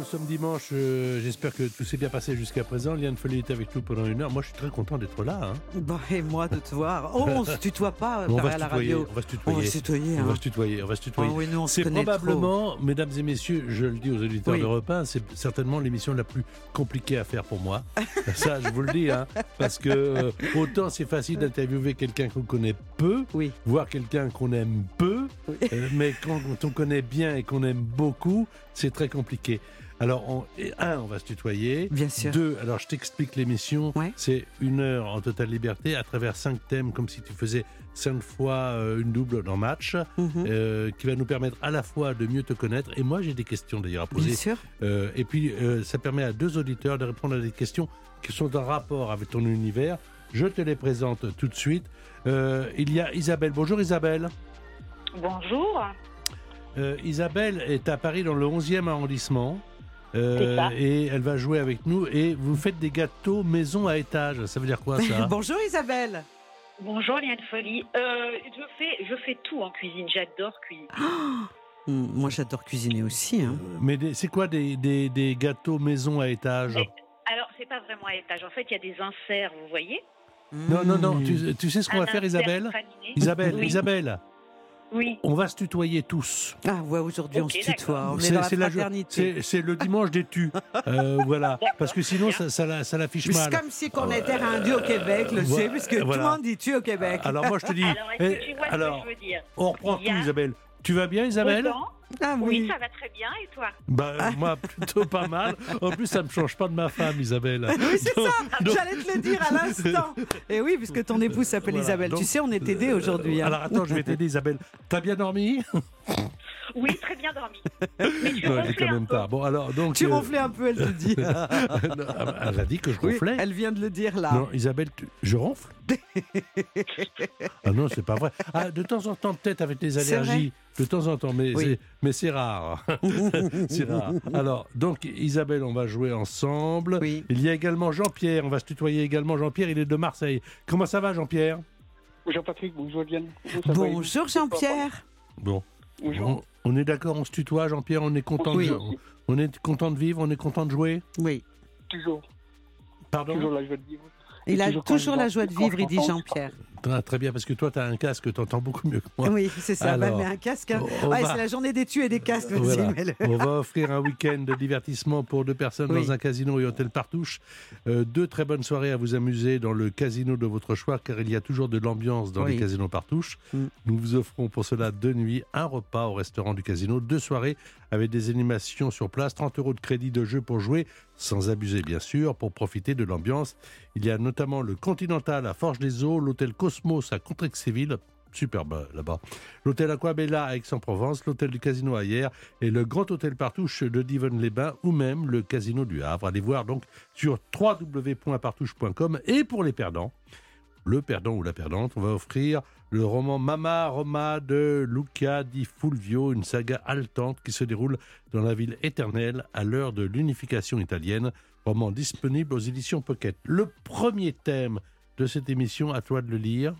Nous sommes dimanche. euh, J'espère que tout s'est bien passé jusqu'à présent. Liane Folly est avec nous pendant une heure. Moi, je suis très content d'être là. hein. Bah, et moi de te voir. Oh, on se tutoie pas on, va à la tutoyer, radio. on va se On tutoyer. va se tutoyer. On hein. va se tutoyer. On va se Ah tutoyer. oui, on se C'est trop. probablement, mesdames et messieurs, je le dis aux auditeurs Oui. d'Europe 1, c'est certainement l'émission la plus compliquée à faire pour moi. Ça, je vous le dis, hein, parce que euh, autant c'est facile d'interviewer quelqu'un qu'on connaît peu, Oui. voir quelqu'un qu'on aime peu, Oui. euh, mais quand on connaît bien et qu'on aime beaucoup, c'est très compliqué. Alors, on- et un, on va se tutoyer. Bien sûr. Deux, alors je t'explique l'émission. Ouais. C'est une heure en totale liberté à travers cinq thèmes, comme si tu faisais cinq fois euh, une double dans match, Mhm. euh, qui va nous permettre à la fois de mieux te connaître. Et moi, j'ai des questions d'ailleurs à Bien poser. sûr. Euh, et puis, euh, ça permet à deux auditeurs de répondre à des questions qui sont en rapport avec ton univers. Je te les présente tout de suite. Euh, il y a Isabelle. Bonjour Isabelle. Bonjour. Euh, Isabelle est à Paris dans le 11e arrondissement. Euh, et elle va jouer avec nous. Et vous faites des gâteaux maison à étage. Ça veut dire quoi ça Bonjour Isabelle. Bonjour Liane Folie. Euh, je, fais, je fais tout en cuisine. J'adore cuisiner. Hum, Moi j'adore cuisiner aussi. hein. Mais des- c'est quoi des, des- des gâteaux maison à étage Mais- Alors, c'est pas vraiment à étage. En fait, il y a des inserts, vous voyez Non, non, non. Hum. Tu, tu sais ce qu'on va faire, Isabelle. Isabelle, Oui. Isabelle, Oui. on va se tutoyer tous. Ah ouais, aujourd'hui on se tutoie. d'accord. On est dans la fraternité. c'est- c'est le dimanche des tus. Euh, voilà. Parce que sinon, ça, ça, la- ça l'affiche Mais mal. C'est comme si qu'on était rendu au Québec, le Voilà, sais, puisque tout voilà. le monde dit tu au Québec. Alors moi, je te dis. Alors, est-ce que tu vois alors, ce que je veux dire? on reprend tout, a- Isabelle. Tu vas bien, Isabelle Autant ah oui. oui. ça va très bien. Et toi Bah, moi, plutôt pas mal. En plus, ça me change pas de ma femme, Isabelle. Oui, c'est ça. donc- J'allais te le dire à l'instant. Et oui, puisque ton épouse s'appelle Voilà, Isabelle. donc- tu sais, on est aidés aujourd'hui. hein. Alors attends, je vais t'aider, Isabelle. T'as bien dormi? Oui, très bien dormi. Mais tu Non, il est quand même tard. Bon, alors, donc. Tu euh, ronflais un peu, elle te dit. non, elle a dit que je Oui, ronflais. elle vient de le dire là. Non, Isabelle, tu- je ronfle Ah non, c'est pas vrai. Ah, de temps en temps, peut-être avec des C'est allergies. De temps en temps, mais Oui. c'est mais c'est rare. c'est rare. Alors, donc, Isabelle, on va jouer ensemble. Oui. Il y a également Jean-Pierre. On va se tutoyer également. Jean-Pierre, il est de Marseille. Comment ça va, Jean-Pierre? Bonjour Patrick, bonjour Diane. Va? Bonjour Jean-Pierre. Bon. Bonjour. On, on est d'accord, on se tutoie, Jean-Pierre. On est content. Oui. de, on est content de vivre. On est content de jouer. Oui. Toujours, Pardon? toujours la joie de vivre. Il a toujours toujours la joie de vivre, il dit Jean-Pierre. Ah, très bien, parce que toi, tu as un casque, tu entends beaucoup mieux que moi. Oui, c'est ça. Bah, mais un casque. hein. on Ouais, va- c'est la journée des tues et des casques. Voilà. On va offrir un week-end de divertissement pour deux personnes Oui. dans un casino et hôtel Partouche. Euh, deux très bonnes soirées à vous amuser dans le casino de votre choix, car il y a toujours de l'ambiance dans Oui. les casinos Partouche. Mm. Nous vous offrons pour cela deux nuits, un repas au restaurant du casino, deux soirées avec des animations sur place, 30 euros de crédit de jeu pour jouer, sans abuser bien sûr, pour profiter de l'ambiance. Il y a notamment le Continental à Forge des Eaux, l'hôtel Cosmos à Contrexéville, superbe là-bas, l'hôtel Aquabella à Aix-en-Provence, l'hôtel du Casino à et le Grand Hôtel Partouche de Divonne-les-Bains ou même le Casino du Havre. Allez voir donc sur www.partouche.com et pour les perdants, le perdant ou la perdante, on va offrir le roman Mama Roma de Luca di Fulvio, une saga haletante qui se déroule dans la ville éternelle à l'heure de l'unification italienne, roman disponible aux éditions Pocket. Le premier thème de cette émission, à toi de le lire.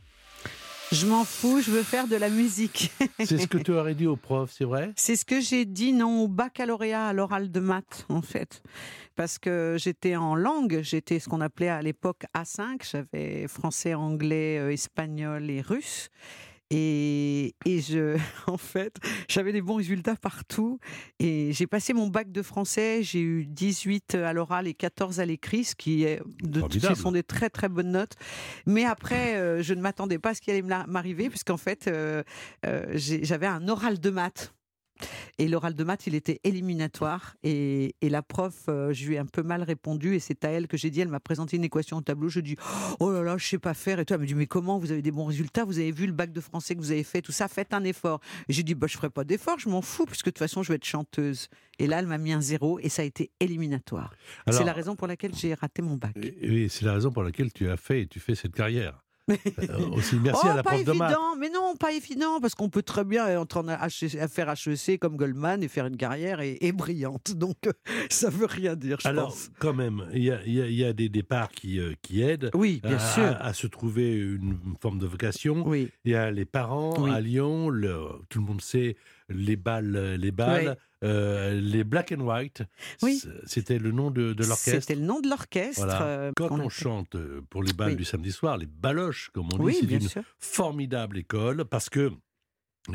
Je m'en fous, je veux faire de la musique. C'est ce que tu aurais dit au prof, c'est vrai? C'est ce que j'ai dit non au baccalauréat à l'oral de maths en fait, parce que j'étais en langue, j'étais ce qu'on appelait à l'époque A5, j'avais français, anglais, euh, espagnol et russe. Et, et je, en fait, j'avais des bons résultats partout. Et j'ai passé mon bac de français. J'ai eu 18 à l'oral et 14 à l'écrit, ce qui est, de, ce sont des très très bonnes notes. Mais après, euh, je ne m'attendais pas à ce qui allait m'arriver, puisqu'en fait, euh, euh, j'avais un oral de maths. Et l'oral de maths, il était éliminatoire. Et, et la prof, euh, je lui ai un peu mal répondu. Et c'est à elle que j'ai dit, elle m'a présenté une équation au tableau. Je dis, oh là là, je sais pas faire. Et toi, elle me dit, mais comment Vous avez des bons résultats? Vous avez vu le bac de français que vous avez fait Tout ça, faites un effort. Et j'ai dit, bah, je ferai pas d'effort, je m'en fous, puisque de toute façon, je vais être chanteuse. Et là, elle m'a mis un zéro et ça a été éliminatoire. C'est la raison pour laquelle j'ai raté mon bac. et c'est la raison pour laquelle tu as fait et tu fais cette carrière. Euh, aussi, merci oh, à la pas prof de maths. évident, mais non, pas évident, parce qu'on peut très bien entrer en H- à faire HEC comme Goldman et faire une carrière et, et brillante. Donc, euh, ça veut rien dire, je Alors, pense. quand même, il y a, y a- il y a des départs qui, euh, qui aident Oui, bien à, sûr. à- à se trouver une forme de vocation. Oui, Il y a les parents Oui. à Lyon, le- tout le monde sait les balles, les balles, euh, les black and white. Oui. C'était le nom de, de l'orchestre. c'était le nom de l'orchestre. Voilà. euh, Quand on chante euh, pour les balles Oui. du samedi soir, les baloches, comme on dit, Oui, c'est une sûr. formidable école parce que,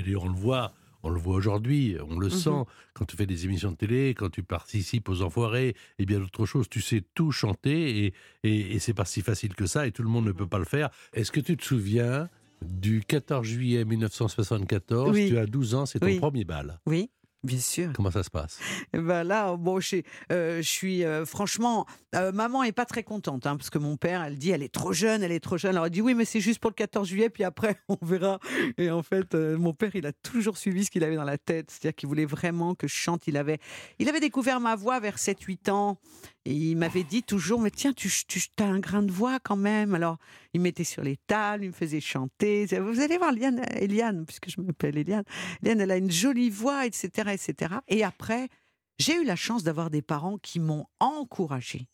et on le voit, on le voit aujourd'hui, on le Mhm. sent quand tu fais des émissions de télé, quand tu participes aux enfoirés et bien d'autres choses, tu sais tout chanter et, et, et c'est pas si facile que ça et tout le monde ne peut pas le faire. Est-ce que tu te souviens du 14 juillet 1974 Oui. Tu as 12 ans, c'est ton Oui. premier bal. Oui, bien sûr. Comment ça se passe? Eh ben là, bon, je, euh, je suis euh, franchement, euh, maman est pas très contente hein, parce que mon père, elle dit, elle est trop jeune, elle est trop jeune. Alors elle dit oui, mais c'est juste pour le 14 juillet, puis après on verra. Et en fait, euh, mon père, il a toujours suivi ce qu'il avait dans la tête, c'est-à-dire qu'il voulait vraiment que je chante. Il avait, il avait découvert ma voix vers 7-8 ans et il m'avait dit toujours, mais tiens, tu, tu as un grain de voix quand même. Alors il me mettait sur les tables, il me faisait chanter. Vous allez voir, Liane, Eliane, puisque je m'appelle Eliane, Eliane, elle a une jolie voix, etc., etc. Et après. J'ai eu la chance d'avoir des parents qui m'ont encouragée,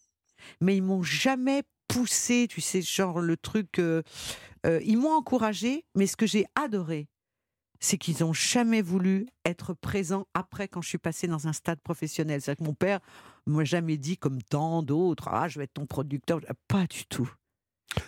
mais ils m'ont jamais poussé, tu sais, genre le truc. euh, euh, ils m'ont encouragée, mais ce que j'ai adoré, c'est qu'ils n'ont jamais voulu être présents après quand je suis passée dans un stade professionnel. C'est-à-dire que mon père m'a jamais dit, comme tant d'autres, ah, je vais être ton producteur. Pas du tout.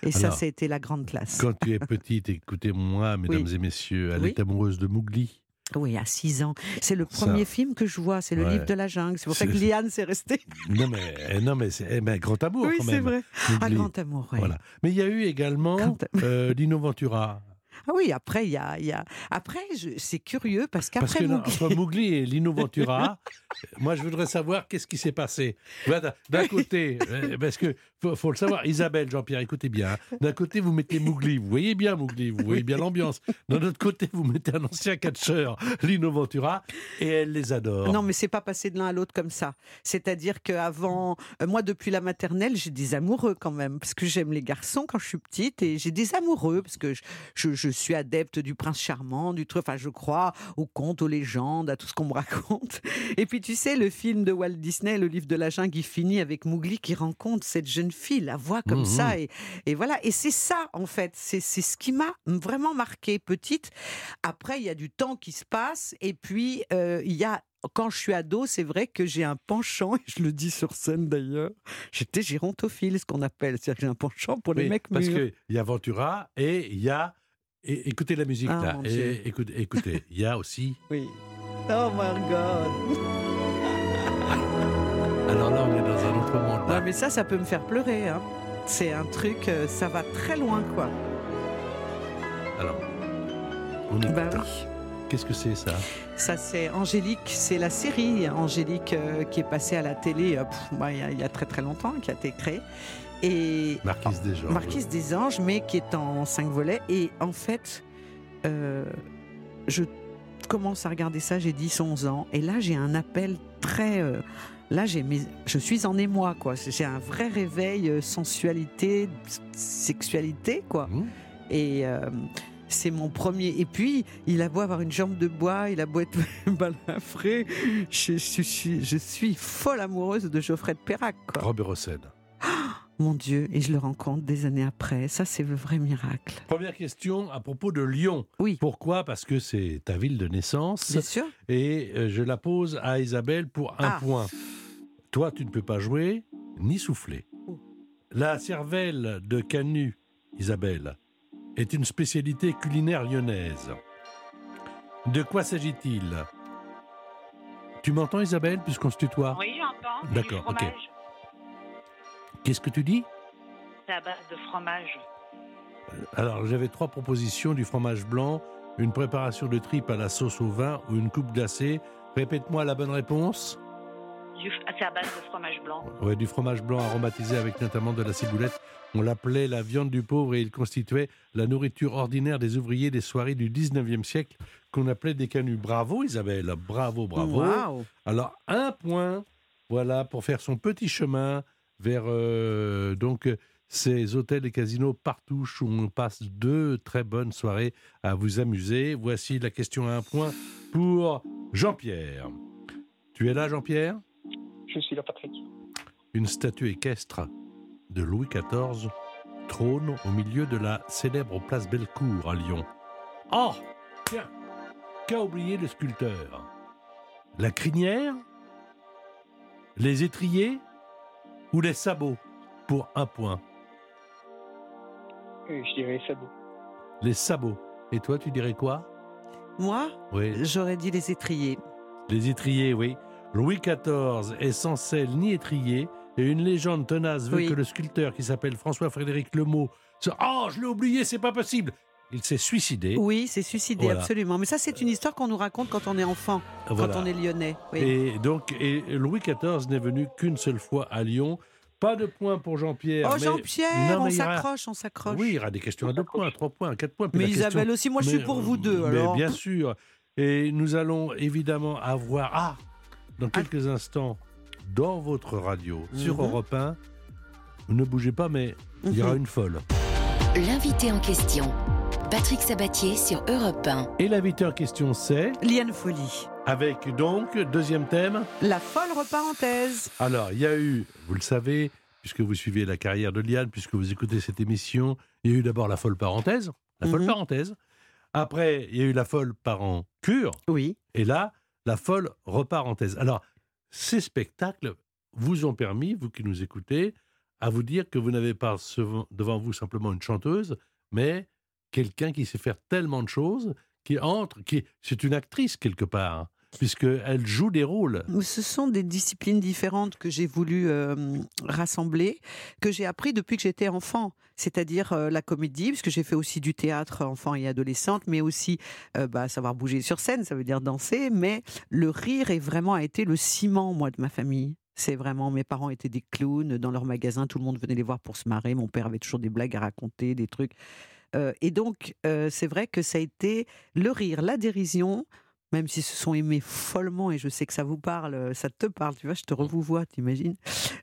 Et ça, Alors, ça a été la grande classe. Quand tu es petite, écoutez-moi, mesdames et messieurs, elle Oui. est amoureuse de Mowgli. Oui, à 6 ans. C'est le Ça. premier film que je vois, c'est le Ouais. livre de la jungle. C'est pour ça que Liane s'est restée. Non mais, eh, non mais c'est eh grand amour Oui, quand c'est vrai. Mowgli. grand amour, ouais. Voilà. Mais il y a eu également euh, Lino Ventura. Ah oui, après, il y a, y a... après je- c'est curieux parce Parce qu'après que Mowgli- entre Mowgli et Lino Ventura, moi je voudrais savoir qu'est-ce qui s'est passé. D'un côté, euh, parce que faut, faut le savoir, Isabelle, Jean-Pierre, écoutez bien. hein. D'un côté, vous mettez Mowgli, vous voyez bien Mowgli, vous voyez bien l'ambiance. D'un autre côté, vous mettez un ancien catcheur, Lino Ventura, et elle les adore. Non, mais c'est pas passé de l'un à l'autre comme ça. C'est-à-dire qu'avant, euh, moi, depuis la maternelle, j'ai des amoureux quand même, parce que j'aime les garçons quand je suis petite, et j'ai des amoureux, parce que je, je- suis adepte du prince charmant, du truc, enfin, je crois aux contes, aux légendes, à tout ce qu'on me raconte. Et puis, tu sais, le film de Walt Disney, le livre de la jungle, il finit avec Mowgli qui rencontre cette jeune fille, la voix comme Mhm. ça, et, et voilà. Et c'est ça, en fait, c'est ce qui m'a vraiment marqué petite. Après, il y a du temps qui se passe, et puis euh, il y a quand je suis ado, c'est vrai que j'ai un penchant, et je le dis sur scène d'ailleurs, j'étais gérontophile, ce qu'on appelle. C'est-à-dire que j'ai un penchant pour les mecs parce mûrs. qu'il y a Ventura et il y a. et- écoutez la musique Ah, là. Et, écoutez, écoutez, il y a aussi. Oui. Oh my God Alors là, on est dans un Non, mais ça, ça peut me faire pleurer. hein. C'est un truc, euh, ça va très loin, quoi. Alors, on écoute. Bah oui. Qu'est-ce que c'est ça? Ça, c'est Angélique, c'est la série Angélique euh, qui est passée à la télé euh, pff, bah, il y, a- il y a très très longtemps, qui a été créée. Et Marquise des gens. Marquise des Anges, mais qui est en cinq volets. Et en fait, euh, je commence à regarder ça, j'ai 10-11 ans. Et là, j'ai un appel très... là, j'ai mes- je suis en émoi, quoi. J'ai un vrai réveil euh, sensualité, sexualité, quoi. Mmh. Et euh, c'est mon premier. Et puis, il a beau avoir une jambe de bois, il a beau être balafré. Je, je suis, je suis folle amoureuse de Geoffrey de Perrac, quoi. Robert Hossein. Mon Dieu, et je le rencontre des années après. Ça, c'est le vrai miracle. Première question à propos de Lyon. Oui. Pourquoi? Parce que c'est ta ville de naissance. Bien sûr. Et euh, je la pose à Isabelle pour un Ah. point. Toi, tu ne peux pas jouer ni souffler. Oh. La cervelle de Canu, Isabelle, est une spécialité culinaire lyonnaise. De quoi s'agit-il? Tu m'entends, Isabelle, puisqu'on se tutoie? Oui, j'entends. D'accord, ok. Qu'est-ce que tu dis? C'est à base de fromage. Alors, j'avais trois propositions du fromage blanc, une préparation de tripes à la sauce au vin ou une coupe glacée Répète-moi la bonne réponse. Du- C'est à base de fromage blanc. Ouais, du fromage blanc aromatisé avec notamment de la ciboulette. On l'appelait la viande du pauvre et il constituait la nourriture ordinaire des ouvriers des soirées du 19e siècle qu'on appelait des canuts. Bravo Isabelle, bravo, bravo. Alors un point, voilà, pour faire son petit chemin vers euh, donc ces hôtels et casinos partout où on passe deux très bonnes soirées à vous amuser. Voici la question à un point pour Jean-Pierre. Tu es là Jean-Pierre? Je suis là, Patrick. Une statue équestre de Louis XIV trône au milieu de la célèbre place Bellecour à Lyon. Oh Tiens Qu'a oublié le sculpteur? La crinière? Les étriers? Ou les sabots Pour un point? Euh, je dirais sabot. Les sabots. Et toi, tu dirais quoi? Moi, Oui. j'aurais dit les étriers. Les étriers, oui. Louis XIV est sans selle ni étrier, et une légende tenace veut Oui. que le sculpteur qui s'appelle François-Frédéric Lemot se... Oh, je l'ai oublié, c'est pas possible Il s'est suicidé. Oui, c'est suicidé, Voilà. absolument. Mais ça, c'est une histoire qu'on nous raconte quand on est enfant, Voilà. quand on est lyonnais. Oui. Et donc, et Louis XIV n'est venu qu'une seule fois à Lyon. Pas de points pour Jean-Pierre. Oh Jean-Pierre, on s'accroche, on s'accroche. Oui, il y aura des questions à deux points, trois points, quatre points. Mais question- Isabelle aussi, moi je suis pour vous deux. Mais Alors. bien sûr. Et nous allons évidemment avoir, ah, dans Ah. quelques instants, dans votre radio, sur Mhm. Europe 1, ne bougez pas, mais il y aura Mhm. une folle. L'invité en question. Patrick Sabatier sur Europe 1. Et l'invité en question, c'est, Liane Folie. avec donc, deuxième thème. La folle reparenthèse. Alors, il y a eu, vous le savez, puisque vous suivez la carrière de Liane, puisque vous écoutez cette émission, il y a eu d'abord la folle parenthèse. La folle Mhm. parenthèse. Après, il y a eu la folle parent cure. Oui. Et là, la folle reparenthèse. Alors, ces spectacles vous ont permis, vous qui nous écoutez, à vous dire que vous n'avez pas devant vous simplement une chanteuse, mais quelqu'un qui sait faire tellement de choses, qui entre, qui c'est une actrice quelque part, hein, puisqu'elle joue des rôles. Ce sont des disciplines différentes que j'ai voulu euh, rassembler, que j'ai appris depuis que j'étais enfant, c'est-à-dire euh, la comédie, puisque j'ai fait aussi du théâtre enfant et adolescente, mais aussi euh, bah, savoir bouger sur scène, ça veut dire danser, mais le rire est vraiment été le ciment, moi, de ma famille. C'est vraiment, mes parents étaient des clowns dans leur magasin, tout le monde venait les voir pour se marrer, mon père avait toujours des blagues à raconter, des trucs. Et donc, c'est vrai que ça a été le rire, la dérision, même s'ils se sont aimés follement, et je sais que ça vous parle, euh, ça te parle, tu vois, je te revois, t'imagines,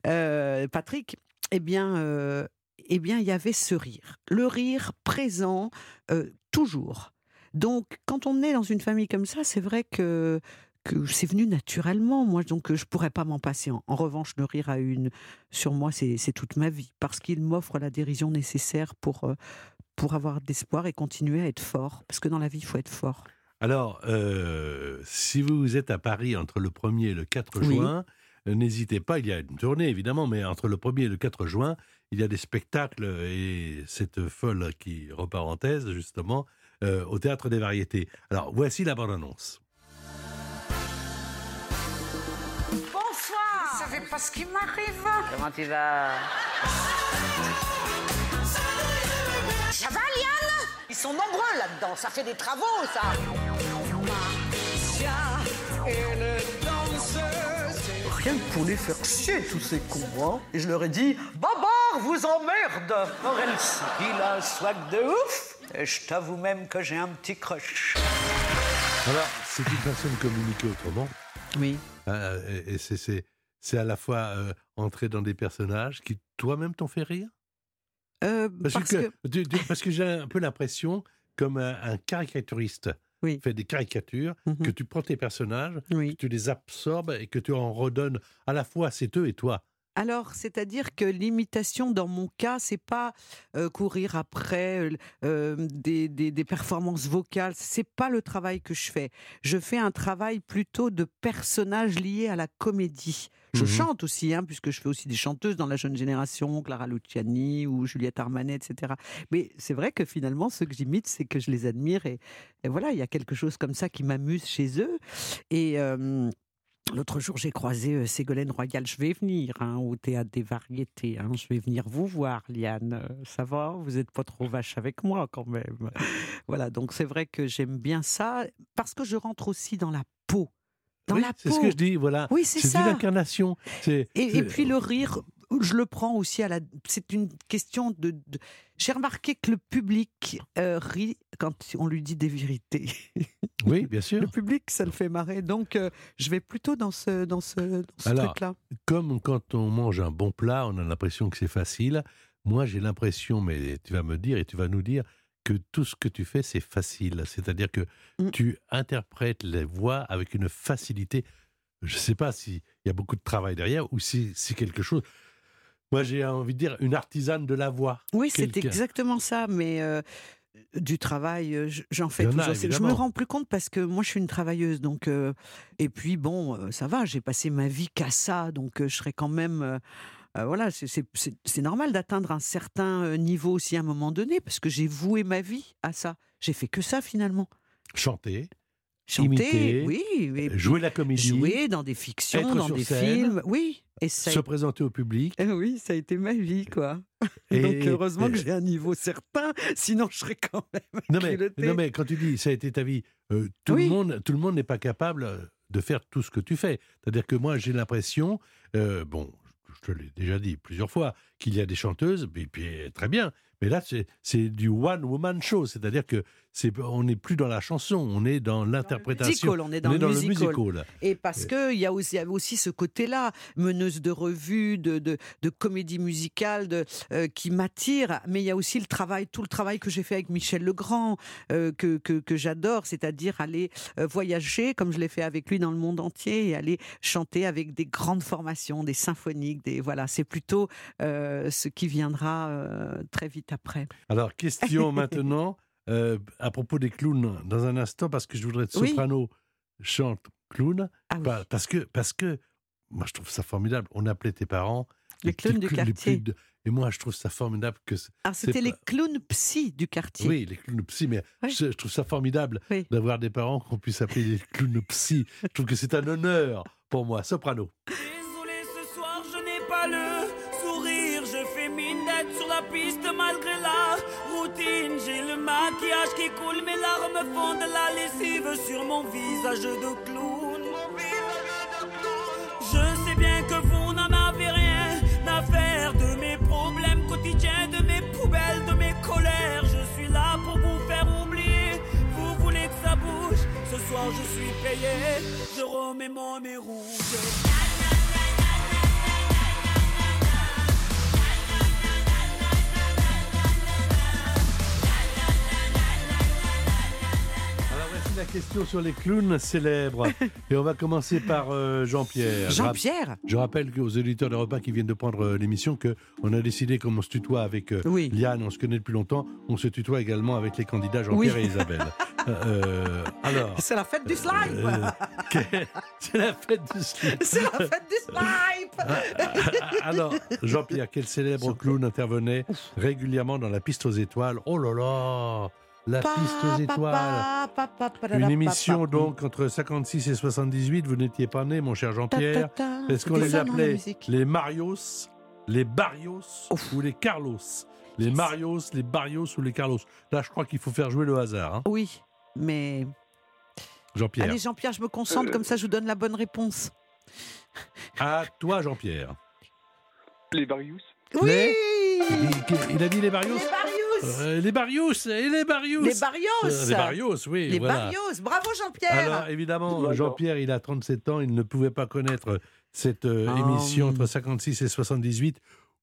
euh, Patrick, eh bien, euh, eh bien, il y avait ce rire, le rire présent euh, toujours. Donc, quand on est dans une famille comme ça, c'est vrai que que c'est venu naturellement, moi, donc je pourrais pas m'en passer. En, en revanche, le rire a une sur moi, c'est toute ma vie, parce qu'il m'offre la dérision nécessaire pour pour avoir d'espoir et continuer à être fort, parce que dans la vie, il faut être fort. Alors, euh, si vous êtes à Paris entre le 1er et le 4 Oui. juin, euh, n'hésitez pas, il y a une tournée évidemment, mais entre le 1er et le 4 juin, il y a des spectacles et cette folle qui reparenthèse justement euh, au Théâtre des Variétés. Alors, voici la bande-annonce. Bonsoir Vous savez pas ce qui m'arrive Comment tu vas? Ça va, Liane? Ils sont nombreux là-dedans, ça fait des travaux, ça Rien que pour les faire chier, tous ces cons, hein. Et je leur ai dit, Babar vous emmerde il a un swag de ouf Et je t'avoue même que j'ai un petit crush. Alors, c'est une façon de communiquer autrement. Oui. Euh, et et c'est- c'est c'est à la fois euh, entrer dans des personnages qui toi-même t'ont fait rire? Euh, Parce, parce que, que, parce j'ai un peu l'impression, comme un, un caricaturiste Oui. fait des caricatures, Mhm. que tu prends tes personnages, oui. que tu les absorbes et que tu en redonnes à la fois c'est eux et toi. Alors, c'est-à-dire que l'imitation, dans mon cas, c'est pas euh, courir après euh, des, des- des performances vocales. C'est pas le travail que je fais. Je fais un travail plutôt de personnage lié à la comédie. Je Mhm. chante aussi, hein, puisque je fais aussi des chanteuses dans la jeune génération, Clara Luciani ou Juliette Armanet, etc. Mais c'est vrai que finalement, ceux que j'imite, c'est que je les admire et, et voilà, il y a quelque chose comme ça qui m'amuse chez eux. Et euh, L'autre jour, j'ai croisé euh, Ségolène Royal. Je vais venir hein, au théâtre des variétés. hein. Je vais venir vous voir, Liane. Euh, Ça va? Vous n'êtes pas trop vache avec moi quand même. Voilà, donc c'est vrai que j'aime bien ça parce que je rentre aussi dans la peau. Dans Oui, la c'est peau. ce que je dis, voilà. Oui, c'est C'est ça. C'est- Et, et c'est- puis le rire, je le prends aussi à la. C'est une question de. de- J'ai remarqué que le public euh, rit quand on lui dit des vérités. Oui, bien sûr. Le public, ça le fait marrer. Donc, euh, je vais plutôt dans ce, dans ce, dans ce Alors, truc-là. Comme quand on mange un bon plat, on a l'impression que c'est facile. Moi, j'ai l'impression, mais tu vas me dire et tu vas nous dire que tout ce que tu fais, c'est facile. C'est-à-dire que Mm. tu interprètes les voix avec une facilité. Je ne sais pas s'il y a beaucoup de travail derrière ou si c'est quelque chose. Moi, j'ai envie de dire une artisane de la voix. Oui, c'est exactement ça. Mais euh, du travail, euh, j'en fais a, toujours. Que Je me rends plus compte parce que moi, je suis une travailleuse. Donc, euh, et puis, bon, ça va. J'ai passé ma vie qu'à ça. Donc, euh, je serais quand même. euh, voilà, c'est- normal d'atteindre un certain niveau aussi à un moment donné parce que j'ai voué ma vie à ça. J'ai fait que ça finalement. Chanter, Chanter, Imiter, oui, puis jouer la comédie, jouer dans des fictions, être dans sur des scène, films, oui. Et ça, se présenter au public. Eh oui, ça a été ma vie, quoi. Et- Donc heureusement et- que j'ai un niveau certain, sinon je serais quand même Non mais, non mais quand tu dis ça a été ta vie, euh, tout Oui. le monde, tout le monde n'est pas capable euh, de faire tout ce que tu fais. C'est-à-dire que moi j'ai l'impression, euh, bon, je te l'ai déjà dit plusieurs fois, qu'il y a des chanteuses, et puis très bien. Mais là c'est du one woman show, c'est-à-dire que c'est on n'est plus dans la chanson, on est dans l'interprétation. musical, on est dans le musical. musical. Et parce que il y a aussi, aussi ce côté-là, meneuse de revue, de, de, de comédie musicale, de, euh, qui m'attire. Mais il y a aussi le travail, tout le travail que j'ai fait avec Michel Legrand, euh, que, que, que j'adore, c'est-à-dire aller euh, voyager, comme je l'ai fait avec lui dans le monde entier, et aller chanter avec des grandes formations, des symphoniques, des voilà. C'est plutôt euh, ce qui viendra euh, très vite après. Alors question maintenant euh, à propos des clowns dans un instant parce que je voudrais être Oui. soprano chante clown. Ah oui. Parce que, parce que, moi je trouve ça formidable. On appelait tes parents Les clowns du clowns quartier. de- Et moi je trouve ça formidable que. Alors c'était les pas- clowns psy du quartier. Oui, les clowns psy, mais Oui. je, je trouve ça formidable Oui. d'avoir des parents qu'on puisse appeler les clowns psy. je trouve que c'est un honneur pour moi. Soprano. qui coule, mes larmes font de la lessive sur mon visage de clown. Je sais bien que vous n'en avez rien à faire de mes problèmes quotidiens, de mes poubelles, de mes colères. Je suis là pour vous faire oublier. Vous voulez que ça bouge? Ce soir, je suis payé. Je remets mon rouge. La question sur les clowns célèbres. Et on va commencer par euh, Jean-Pierre. Jean-Pierre Je rappelle aux auditeurs de repas qui viennent de prendre euh, l'émission que on a décidé, comme on se tutoie avec euh, Oui. Liane, on se connaît depuis longtemps, on se tutoie également avec les candidats Jean-Pierre Oui. et Isabelle. Euh, alors, C'est la fête du slime c'est la fête du slip. C'est la fête du slime Alors, Jean-Pierre, quel célèbre clown intervenait régulièrement dans la piste aux étoiles? Oh là là La piste aux étoiles Une émission donc entre 56 et 78, vous n'étiez pas né, mon cher Jean-Pierre. Est-ce qu'on les appelait les Marios, les Barrios Ouf. ou les Carlos? Les Marios, les Barrios ou les Carlos? Là, je crois qu'il faut faire jouer le hasard, hein, Oui, mais... Jean-Pierre. Allez Jean-Pierre, je me concentre, comme ça je vous donne la bonne réponse. À toi, Jean-Pierre. Les Varius. Oui Il, il a dit les Barrios Les Barrios Euh, Les Barrios et les Barrios Les Barrios Euh, Les Barrios, oui. Les voilà. Barrios Bravo Jean-Pierre Alors évidemment. Jean-Pierre, il a 37 ans, il ne pouvait pas connaître cette euh, Ah, émission oui. entre 56 et 78.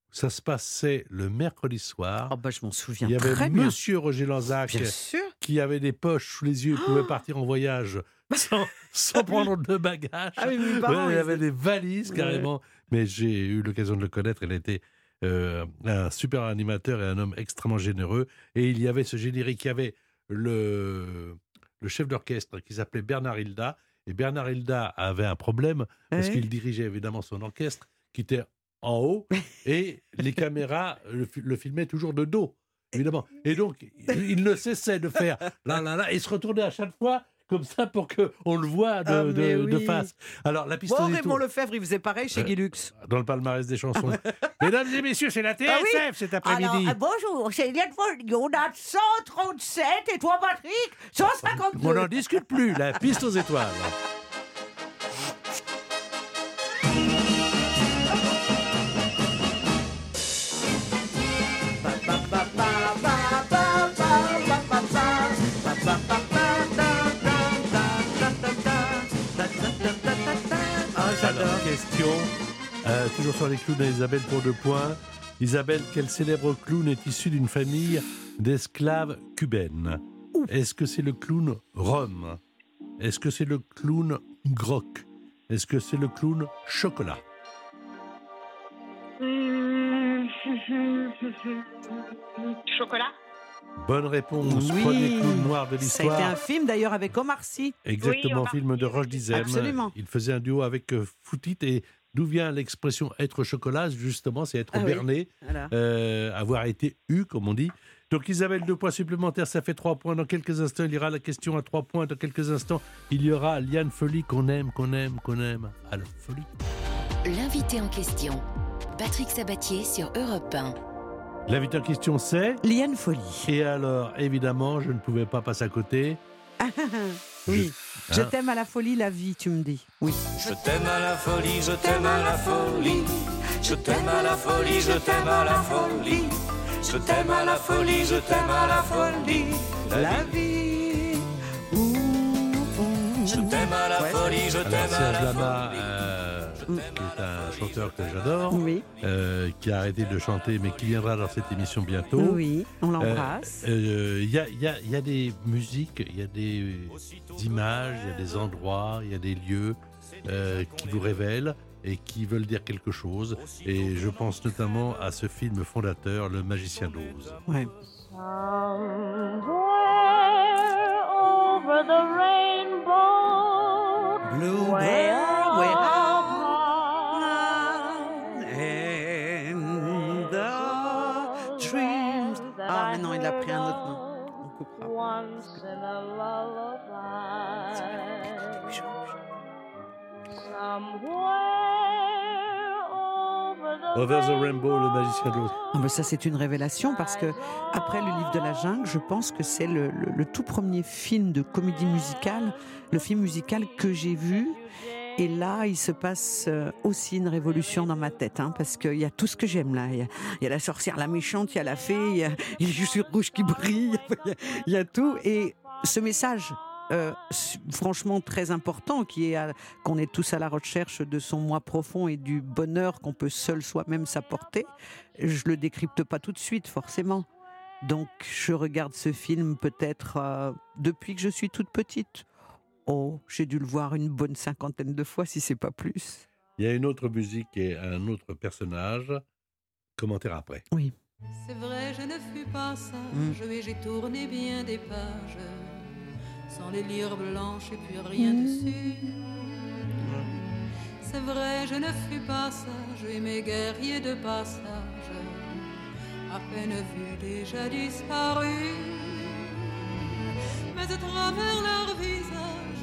Ça se passait le mercredi soir. Oh bah je m'en souviens il y avait très bien. Monsieur Roger Lanzac Bien sûr qui avait des poches sous les yeux, il pouvait partir en voyage sans, sans prendre de bagages. Ah oui, Ouais, il ils- avait des valises Ouais. carrément. Mais j'ai eu l'occasion de le connaître. Il était euh, un super animateur et un homme extrêmement généreux. Et il y avait ce générique. Il y avait le, le chef d'orchestre qui s'appelait Bernard Hilda. Et Bernard Hilda avait un problème parce Ouais. qu'il dirigeait évidemment son orchestre qui était en haut et les caméras le, fi- le filmaient toujours de dos. Évidemment. Et donc, il il ne cessait de faire là, là, là, et se retournait à chaque fois comme ça pour qu'on le voit de, Ah, de- mais de oui. face. Alors, la piste Bon, Raymond Lefebvre, il faisait pareil chez Euh, Guy Lux. dans le palmarès des chansons. Mesdames et messieurs, c'est la TSF Ah oui cet après-midi. euh, bonjour, c'est Folie. On a 137 et toi, Patrick, 152. On n'en discute plus, la piste aux étoiles. Toujours sur les clowns d'Isabelle pour deux points. Isabelle, quel célèbre clown est issu d'une famille d'esclaves cubaines? Est-ce que c'est le clown Rome Est-ce que c'est le clown Groc Est-ce que c'est le clown Chocolat? Chocolat? Bonne réponse. Oui. Premier clown noir de Ça a été un l'histoire. film d'ailleurs avec Omar Sy. Exactement, Oui, film de Roche. Dizem. Absolument. Il faisait un duo avec euh, Foutit et d'où vient l'expression être chocolat Justement, c'est être Ah oui. berné. Voilà. euh, avoir été eu, comme on dit. Donc Isabelle, deux points supplémentaires, ça fait trois points. Dans quelques instants, il y aura la question à trois points. Dans quelques instants, il y aura Liane Folie qu'on aime, qu'on aime, qu'on aime. La folie. L'invité en question, Patrick Sabatier sur Europe 1. L'invité en question, c'est... Liane Folie. Et alors, évidemment, je ne pouvais pas passer à côté. oui. Je Hein t'aime à la folie, la vie, tu me dis. Oui. Je t'aime à la folie, je t'aime à la folie. Je t'aime à la folie, je t'aime à la folie. Je t'aime à la folie, je t'aime à la folie. La vie. Je t'aime à la folie, je Alors, t'aime à la folie. Euh, qui est un chanteur que j'adore, Oui. euh, qui a arrêté de chanter, mais qui viendra dans cette émission bientôt. Oui, on l'embrasse. Euh, Il y, a, il y a- il y a des musiques, il y a des images, il y a des endroits, il y a des lieux euh, qui vous révèlent et qui veulent dire quelque chose. Et je pense notamment à ce film fondateur, Le Magicien d'Oz. Ouais. over the rainbow. Bluebird, Where Ah, mais non, il a pris un autre nom. On coupera. Once in a lullaby. Somewhere over the Rainbow, Le Magicien. Ah, mais ça, c'est une révélation parce que, après le livre de la jungle, je pense que c'est le, le- le tout premier film de comédie musicale, le film musical que j'ai vu. Et là, il se passe euh, aussi une révolution dans ma tête, hein, parce qu'il y a tout ce que j'aime là. Il y, a, la sorcière, la méchante, il y a la fée, il y a les chaussures rouges qui brillent, il y a, tout. Et ce message, euh, franchement très important, qui est qu'on est tous à la recherche de son moi profond et du bonheur qu'on peut seul soi-même s'apporter, je le décrypte pas tout de suite, forcément. Donc, je regarde ce film peut-être euh, depuis que je suis toute petite. Oh, j'ai dû le voir une bonne cinquantaine de fois, si c'est pas plus. Il y a une autre musique et un autre personnage. Commentaire après. C'est vrai, je ne fus pas sage Mm. et j'ai tourné bien des pages sans les lire blanches et puis rien dessus. C'est vrai, je ne fus pas sage et mes guerriers de passage à peine vus déjà disparus. Mais à travers leur visage,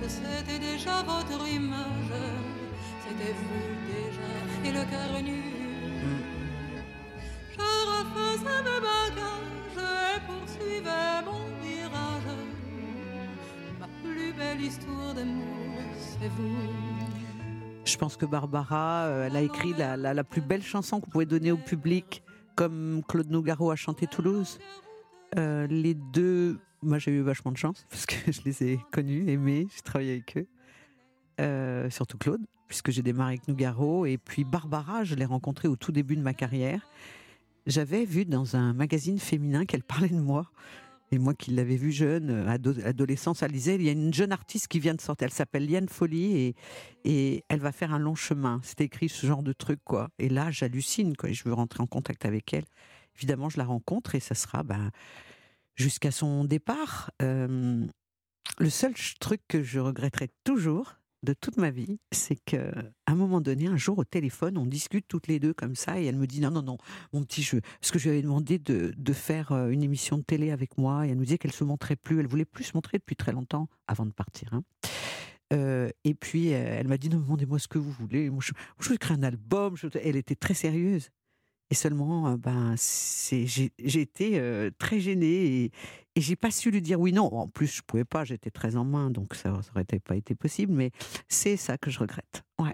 c'était déjà votre image, c'était vous déjà et le cœur nu. Je refaisais mes bagages et poursuivais mon virage. Ma plus belle histoire d'amour, c'est vous. Je pense que Barbara, euh, elle a écrit la, la- la plus belle chanson qu'on pouvait donner au public, comme Claude Nougaro a chanté Toulouse. Euh, les deux, moi j'ai eu vachement de chance parce que je les ai connus, aimés, j'ai travaillé avec eux. Euh, surtout Claude, puisque j'ai démarré avec Nougaro. Et puis Barbara, je l'ai rencontrée au tout début de ma carrière. J'avais vu dans un magazine féminin qu'elle parlait de moi. Et moi qui l'avais vue jeune, ado- adolescence, elle disait, il y a une jeune artiste qui vient de sortir, elle s'appelle Liane Folly et, elle va faire un long chemin. C'est écrit ce genre de truc, quoi. Et là, j'hallucine, quoi. et Je veux rentrer en contact avec elle. Évidemment, je la rencontre et ça sera ben, jusqu'à son départ. Le seul truc que je regretterai toujours, de toute ma vie, c'est que à un moment donné, un jour au téléphone, on discute toutes les deux comme ça, et elle me dit non, non, non, mon petit jeu, parce que je lui avais demandé de, faire une émission de télé avec moi, et elle me disait qu'elle se montrait plus, elle voulait plus se montrer depuis très longtemps avant de partir. hein. Et puis elle m'a dit non, demandez-moi ce que vous voulez. Moi, je, je veux écrire un album. Je- elle était très sérieuse. Et seulement, ben, j'ai, été très gênée et, et j'ai pas su lui dire oui, non. En plus, je pouvais pas, j'étais très en main, donc ça n'aurait pas été possible. Mais c'est ça que je regrette. Ouais.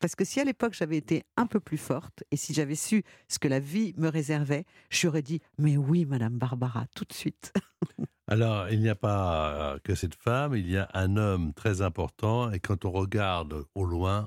Parce que si à l'époque j'avais été un peu plus forte et si j'avais su ce que la vie me réservait, j'aurais dit mais oui, Madame Barbara, tout de suite. Alors, il n'y a pas que cette femme, il y a un homme très important, et quand on regarde au loin,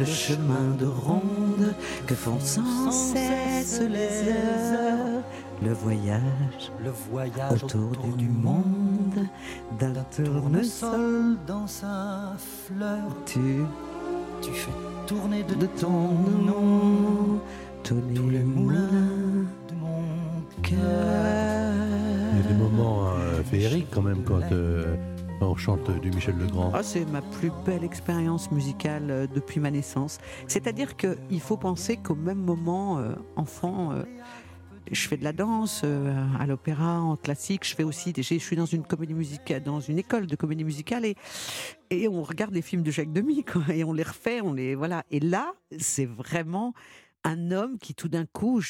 le chemin de ronde que font sans cesse les heures, le voyage le voyage autour du monde d'un tournesol. dans sa fleur. Tu Tu fais tourner de, de ton nom tous les moulins de mon Il y a des cœur. moments euh, féeriques quand même quand euh, on chante du Michel Legrand. Ah, c'est ma plus belle expérience musicale euh, depuis ma naissance. C'est-à-dire qu'il faut penser qu'au même moment, euh, enfant, euh, je fais de la danse à l'opéra, en classique. Je fais aussi, je suis dans une comédie musicale, dans une école de comédie musicale et et on regarde des films de Jacques Demy et on les refait, on les voilà. Et là, c'est vraiment un homme qui tout d'un coup,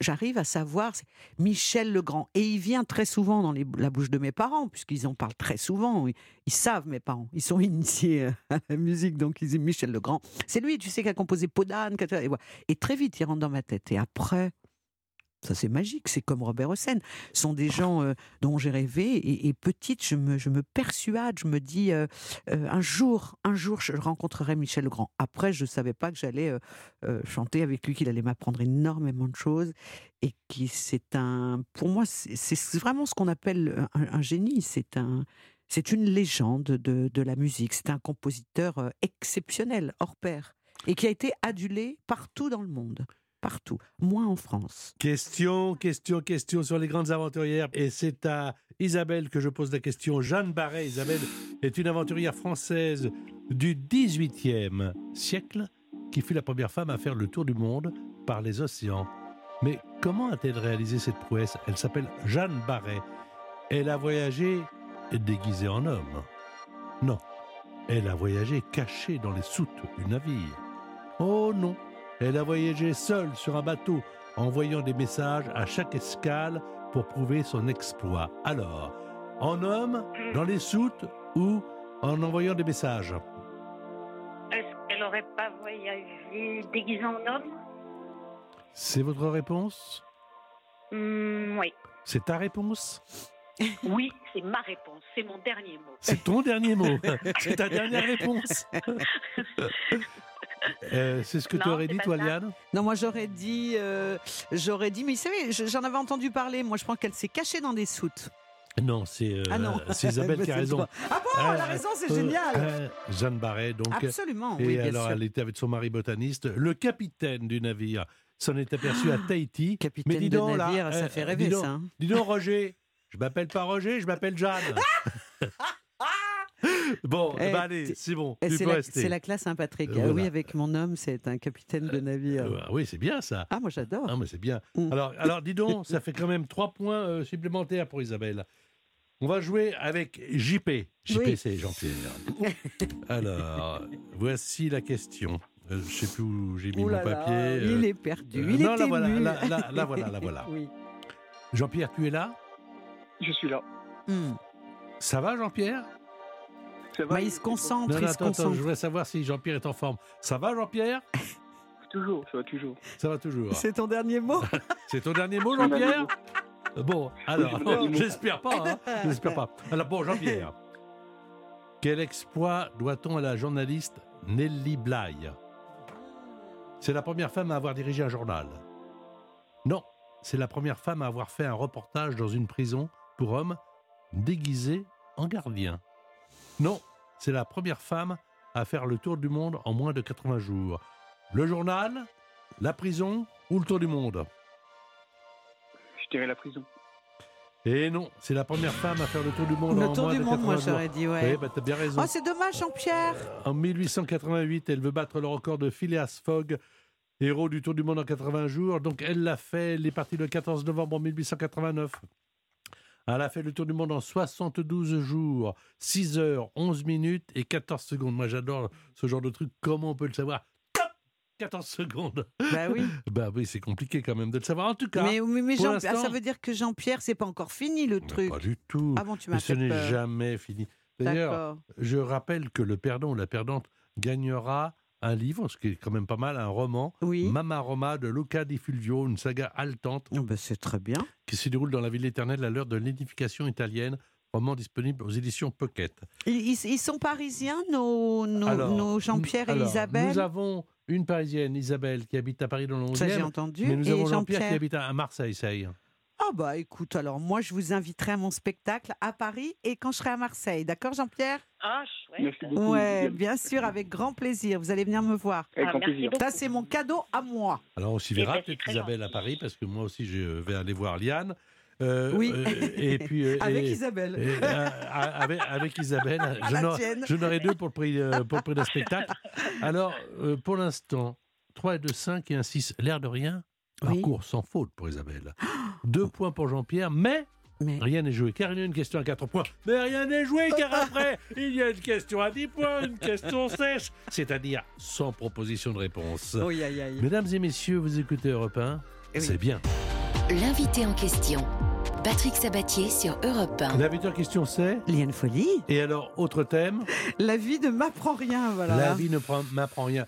j'arrive à savoir, c'est Michel Legrand. Et il vient très souvent dans la bouche de mes parents, puisqu'ils en parlent très souvent. Ils, savent, mes parents. Ils sont initiés à la musique, donc ils disent Michel Legrand. C'est lui, tu sais, qui a composé Podane. Et. Et très vite, il rentre dans ma tête. Et après, ça c'est magique, c'est comme Robert Hossein. Ce sont des gens euh, dont j'ai rêvé. Et, et petite, je me, persuade, je me dis, euh, euh, un jour, un jour, je rencontrerai Michel Legrand. Après, je ne savais pas que j'allais chanter avec lui, qu'il allait m'apprendre énormément de choses. Et qui c'est un. Pour moi, c'est vraiment ce qu'on appelle un, génie. C'est un. C'est une légende de, la musique. C'est un compositeur exceptionnel, hors pair, et qui a été adulé partout dans le monde. Partout, moins en France. Question, question, question sur les grandes aventurières. Et c'est à Isabelle que je pose la question. Jeanne Barret, Isabelle, est une aventurière française du XVIIIe siècle qui fut la première femme à faire le tour du monde par les océans. Mais comment a-t-elle réalisé cette prouesse? Elle s'appelle Jeanne Barret. Elle a voyagé déguisée en homme. Non, elle a voyagé cachée dans les soutes du navire. Oh non, elle a voyagé seule sur un bateau, envoyant des messages à chaque escale pour prouver son exploit. Alors, en homme, dans les soutes ou en envoyant des messages? Est-ce qu'elle aurait pas voyagé déguisée en homme? C'est votre réponse? Hmm, Oui. C'est ta réponse? Oui, c'est ma réponse. C'est mon dernier mot. C'est ton dernier mot. C'est ta dernière réponse. Euh, c'est ce que tu aurais dit, toi. Liane? Non, moi j'aurais dit, euh, j'aurais dit, mais vous savez, je- j'en avais entendu parler. Moi, je pense qu'elle s'est cachée dans des soutes. Non, c'est euh, Ah Isabelle qui a raison. Ah bon, elle a raison, c'est génial. euh, Jeanne Barret, donc. Absolument, Et oui, bien alors, sûr. elle était avec son mari botaniste. Le capitaine du navire s'en est aperçu à Tahiti. Capitaine Mais dis de donc, là, navire, ça euh, fait rêver, dis donc, ça, hein. Dis donc, Roger. Je m'appelle pas Roger, je m'appelle Jeanne. bon, Eh, bah allez, c'est bon, Eh, c'est la, classe Saint-Patrick. Euh, Ah voilà. oui, avec mon homme, c'est un capitaine de navire. Euh, oui, c'est bien ça. Ah, moi j'adore. Ah, mais c'est bien. Mm. Alors, alors, dis donc, ça fait quand même trois points euh, supplémentaires pour Isabelle. On va jouer avec JP. JP, Oui. c'est Jean-Pierre. Alors, voici la question. Euh, je ne sais plus où j'ai mis Ouh mon là là, papier. euh, il est perdu, euh, il non, est la voilà, la, la- la voilà, la voilà. Oui. Jean-Pierre, tu es là? Je suis là. Hmm. Ça va, Jean-Pierre? Ça va Bah, il se concentre, Non, non, il se attends, attends, concentre. je voudrais savoir si Jean-Pierre est en forme. Ça va, Jean-Pierre? Toujours, ça va toujours. Ça va toujours. C'est ton dernier mot? C'est ton dernier mot, Jean-Pierre? Bon, alors, j'espère pas, hein, j'espère pas. Alors, bon, Jean-Pierre, Quel exploit doit-on à la journaliste Nelly Bly? C'est la première femme à avoir dirigé un journal. Non, c'est la première femme à avoir fait un reportage dans une prison pour hommes déguisée en gardien. Non, c'est la première femme à faire le tour du monde en moins de 80 jours. Le journal, la prison ou le tour du monde? Je dirais la prison. Et non, c'est la première femme à faire le tour du monde Le en tour moins du de monde, moi 80 jours. j'aurais dit, ouais. Oui, bah, t'as bien raison. Oh, c'est dommage, Jean-Pierre. En 1888, elle veut battre le record de Phileas Fogg, héros du Tour du Monde en 80 jours. Donc elle l'a fait, elle est partie le 14 novembre 1889. Elle a fait le Tour du Monde en 72 jours, 6 heures, 11 minutes et 14 secondes. Moi j'adore ce genre de truc. Comment on peut le savoir? Top 14 secondes. Bah oui. Bah oui, c'est compliqué quand même de le savoir. En tout cas, Mais, mais, mais pour Jean- l'instant- ça veut dire que Jean-Pierre, c'est pas encore fini le truc. pas du tout. Ah bon, tu Mais m'as ce n'est jamais fini. D'ailleurs, je rappelle que le perdant ou la perdante gagnera un livre, ce qui est quand même pas mal, un roman, Mama Roma de Luca Di Fulvio, une saga haletante. Oh, ben, c'est très bien. Qui se déroule dans la ville éternelle à l'heure de l'édification italienne, roman disponible aux éditions Pocket. Ils, sont parisiens, nos, nos, Alors, nos Jean-Pierre et alors, Isabelle Nous avons une Parisienne, Isabelle, qui habite à Paris dans le 11e. Ça, j'ai entendu. Mais nous Et avons Jean-Pierre qui habite à à Marseille, ça y est. Ah bah écoute, alors moi je vous inviterai à mon spectacle à Paris et quand je serai à Marseille, d'accord Jean-Pierre? Ah, chouette. Ouais, bien sûr, avec grand plaisir. Vous allez venir me voir. Avec Ah, grand merci plaisir. Ça c'est mon cadeau à moi. Alors on s'y Eh verra ben, c'est peut-être très Isabelle à Paris, parce que moi aussi je vais aller voir Liane. Euh, Oui. euh, et puis euh, Avec et- Isabelle. et, euh, avec, avec Isabelle, je la n'aurai- tienne. je n'aurai deux pour le prix, euh, pour le prix d'un spectacle. Alors euh, pour l'instant, 3 et 2, 5 et un 6, l'air de rien, parcours sans faute pour Isabelle. Deux points pour Jean-Pierre, mais, rien n'est joué, car il y a une question à 4 points. Mais rien n'est joué, car après, il y a une question à 10 points, une question sèche, c'est-à-dire sans proposition de réponse. Oui, aïe, aïe. Mesdames et messieurs, vous écoutez Europe 1, c'est bien. L'invité en question. Patrick Sabatier sur Europe 1. L'invité en question, c'est Liane Folie. Et alors, autre thème La vie ne m'apprend rien, voilà. La vie ne prend- m'apprend rien.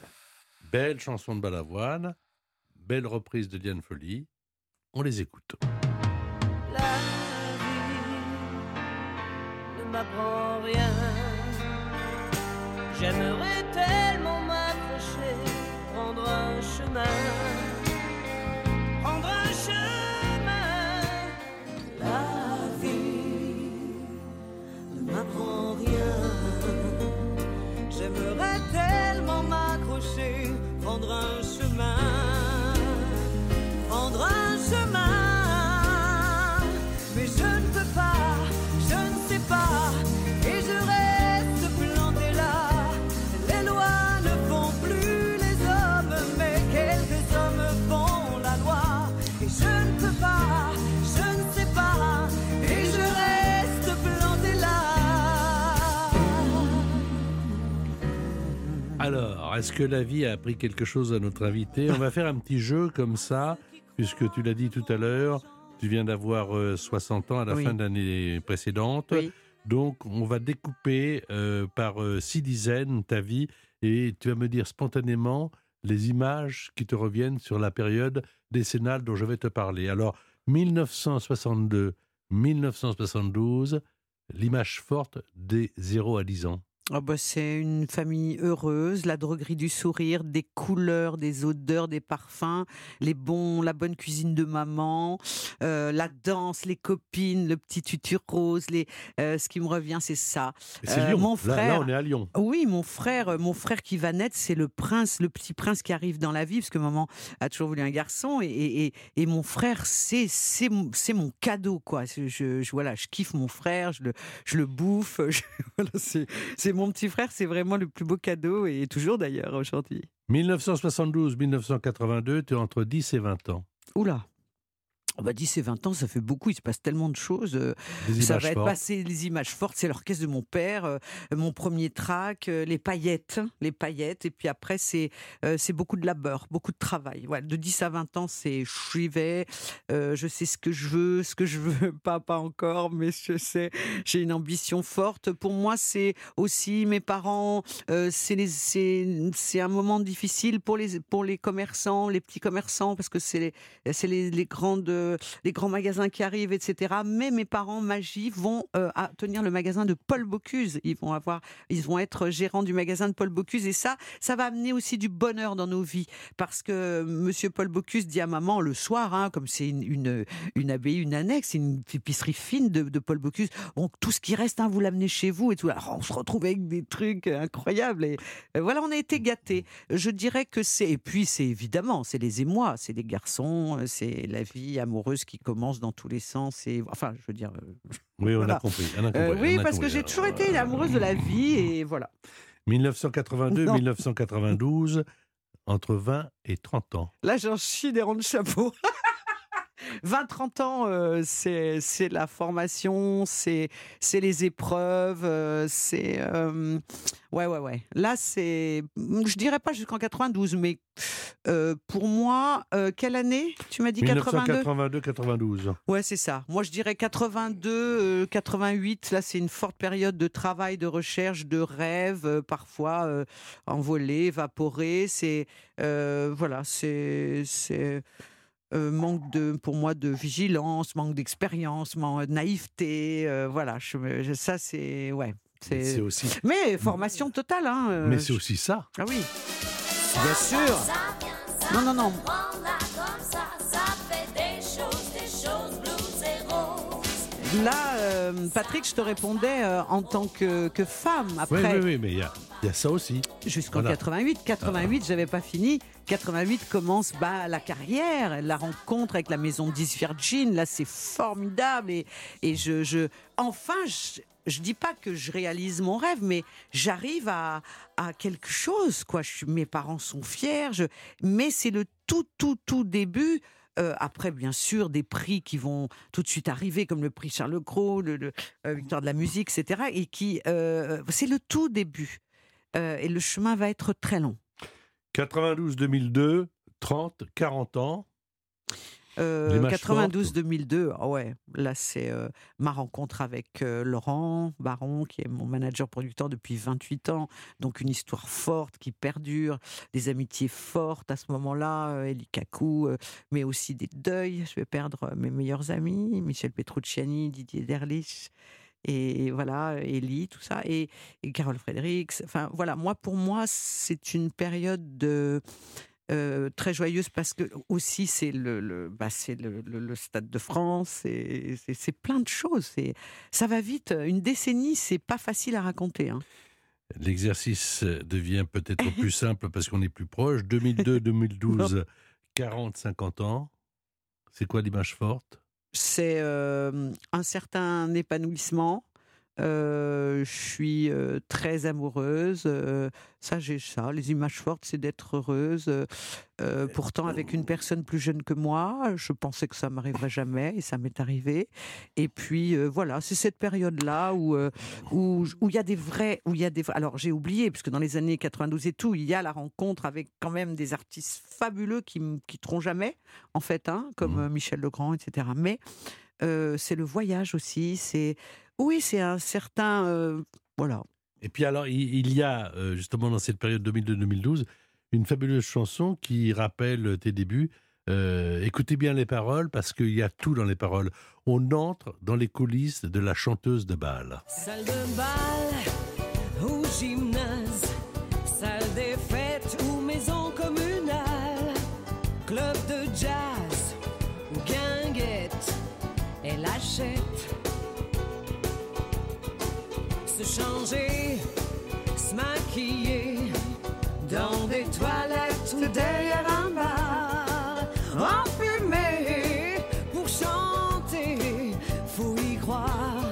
Belle chanson de Balavoine, belle reprise de Diane Folie. On les écoute. La vie ne m'apprend rien. J'aimerais tellement m'accrocher, prendre un chemin, prendre un chemin. La vie ne m'apprend rien. J'aimerais tellement m'accrocher, prendre un chemin, Alors, est-ce que la vie a appris quelque chose à notre invité? On va faire un petit jeu comme ça, puisque tu l'as dit tout à l'heure, tu viens d'avoir euh, 60 ans à la Oui. fin de l'année précédente. Donc, on va découper euh, par euh, six dizaines ta vie et tu vas me dire spontanément les images qui te reviennent sur la période décennale dont je vais te parler. Alors, 1962-1972, l'image forte des 0 à 10 ans. Ah bah, c'est une famille heureuse, la droguerie du sourire, des couleurs, des odeurs, des parfums, les bons, la bonne cuisine de maman, euh, la danse, les copines, le petit tutu rose. Les, euh, ce qui me revient, c'est ça. Euh, Lyon. Mon frère, là, on est à Lyon. Oui, mon frère, euh, mon frère qui va naître, c'est le prince, le petit prince qui arrive dans la vie, parce que maman a toujours voulu un garçon, et, et, mon frère, c'est c'est mon c'est mon cadeau, quoi. Je, je- voilà, je kiffe mon frère, je le, je le bouffe. je- voilà, c'est c'est mon petit frère, c'est vraiment le plus beau cadeau, et toujours d'ailleurs aujourd'hui. 1972-1982, tu es entre 10 et 20 ans. Oula. Ah bah 10 et 20 ans, ça fait beaucoup, il se passe tellement de choses. euh, Des ça va être fortes. passé les images fortes, c'est l'orchestre de mon père, euh, mon premier track, euh, les paillettes, les paillettes, et puis après c'est euh, c'est beaucoup de labeur, beaucoup de travail. Voilà, de 10 à 20 ans, c'est j'y vais, euh, je sais ce que je veux, ce que je veux pas, pas encore, mais je sais, j'ai une ambition forte. Pour moi, c'est aussi mes parents, c'est un moment difficile pour les pour les commerçants, les petits commerçants, parce que c'est les, les grandes euh, les grands magasins qui arrivent, etc. Mais mes parents, magie, vont euh, tenir le magasin de Paul Bocuse. Ils vont avoir, ils vont être gérants du magasin de Paul Bocuse, et ça, ça va amener aussi du bonheur dans nos vies, parce que Monsieur Paul Bocuse dit à maman le soir, hein, comme c'est une, une, une abbaye, une annexe, une épicerie fine de, Paul Bocuse. Bon, tout ce qui reste, hein, vous l'amenez chez vous et tout. Alors, on se retrouve avec des trucs incroyables. Et euh, voilà, on a été gâtés. Je dirais que c'est, et puis c'est évidemment, c'est les émois, c'est les garçons, euh, c'est la vie amoureuse qui commence dans tous les sens. Et enfin, je veux dire. euh, Oui, on voilà. a compris. on a compris, Euh, oui, a parce que j'ai toujours été amoureuse de la vie et voilà. 1982, Non. 1992, entre 20 et 30 ans. Là, j'en chie des ronds de chapeau. 20-30 ans, euh, c'est la formation, c'est les épreuves, euh, c'est... euh, ouais, ouais, ouais. Là, c'est... Je dirais pas jusqu'en 92, mais euh, pour moi, euh, quelle année? Tu m'as dit 82 1982-92. Ouais, c'est ça. Moi, je dirais 82, euh, 88. Là, c'est une forte période de travail, de recherche, de rêve, euh, parfois euh, envolé, évaporé. C'est euh, voilà, c'est euh, manque de, pour moi, de vigilance, manque d'expérience, manque de naïveté. euh, voilà, je, me- je- ça, c'est ouais. Mais c'est aussi- Mais formation totale, hein. euh, Mais c'est aussi ça. Ah oui. Bien sûr. Non, non, non. Là, euh, Patrick, je te répondais euh, en tant que, que femme. Oui, Après, oui, oui, mais il y y a ça aussi. jusqu'en Voilà. 88. 88, j'avais pas fini. 88 commence bah, la carrière, la rencontre avec la maison 10 Virgin. Là, c'est formidable. Et, et je, je, enfin, je, je dis pas que je réalise mon rêve, mais j'arrive à, à quelque chose. Quoi. Je mes parents sont fiers. Je, mais c'est le tout, tout, tout début. Euh, après, bien sûr, des prix qui vont tout de suite arriver, comme le prix Charles Cros, le, le euh, Victoire de la musique, etc. Et qui, euh, c'est le tout début. Et le chemin va être très long. 92-2002, 30, 40 ans. Euh, L'image 92-2002, ah ouais, là c'est euh, ma rencontre avec euh, Laurent Baron, qui est mon manager producteur depuis 28 ans, donc une histoire forte qui perdure, des amitiés fortes à ce moment-là, euh, Eli Kakou, euh, mais aussi des deuils. Je vais perdre euh, mes meilleurs amis, Michel Petrucciani, Didier Derlich. Et voilà, Ellie, tout ça, et, et Carole Fredericks. Enfin, voilà, moi, pour moi, c'est une période de, euh, très joyeuse parce que aussi c'est le, le, bah, le, le- Stade de France, et c'est plein de choses. Ça va vite. Une décennie, c'est pas facile à raconter. hein. L'exercice devient peut-être plus simple parce qu'on est plus proche. 2002-2012, 40-50 ans. C'est quoi l'image forte? C'est euh, un certain épanouissement. Euh, je suis euh, très amoureuse. euh, ça, j'ai ça. Les images fortes, c'est d'être heureuse. pourtant, avec une personne plus jeune que moi, je pensais que ça m'arriverait jamais et ça m'est arrivé. Et puis voilà, c'est cette période-là où où où il y a des vrais, où il y a des. Alors j'ai oublié, puisque dans les années 92 et tout, il y a la rencontre avec quand même des artistes fabuleux qui me quitteront jamais, en fait, hein, comme euh, Michel Legrand, etc. Mais euh, c'est le voyage aussi. C'est oui, c'est un certain euh, voilà. Et puis alors, il, y a euh, justement dans cette période 2002-2012 une fabuleuse chanson qui rappelle tes débuts. Euh, écoutez bien les paroles parce qu'il y a tout dans les paroles. On entre dans les coulisses de la chanteuse de bal. Salle de bal ou gymnase, salle des fêtes Se changer, se maquiller, dans des toilettes ou derrière un bar, enfumé pour chanter, faut y croire.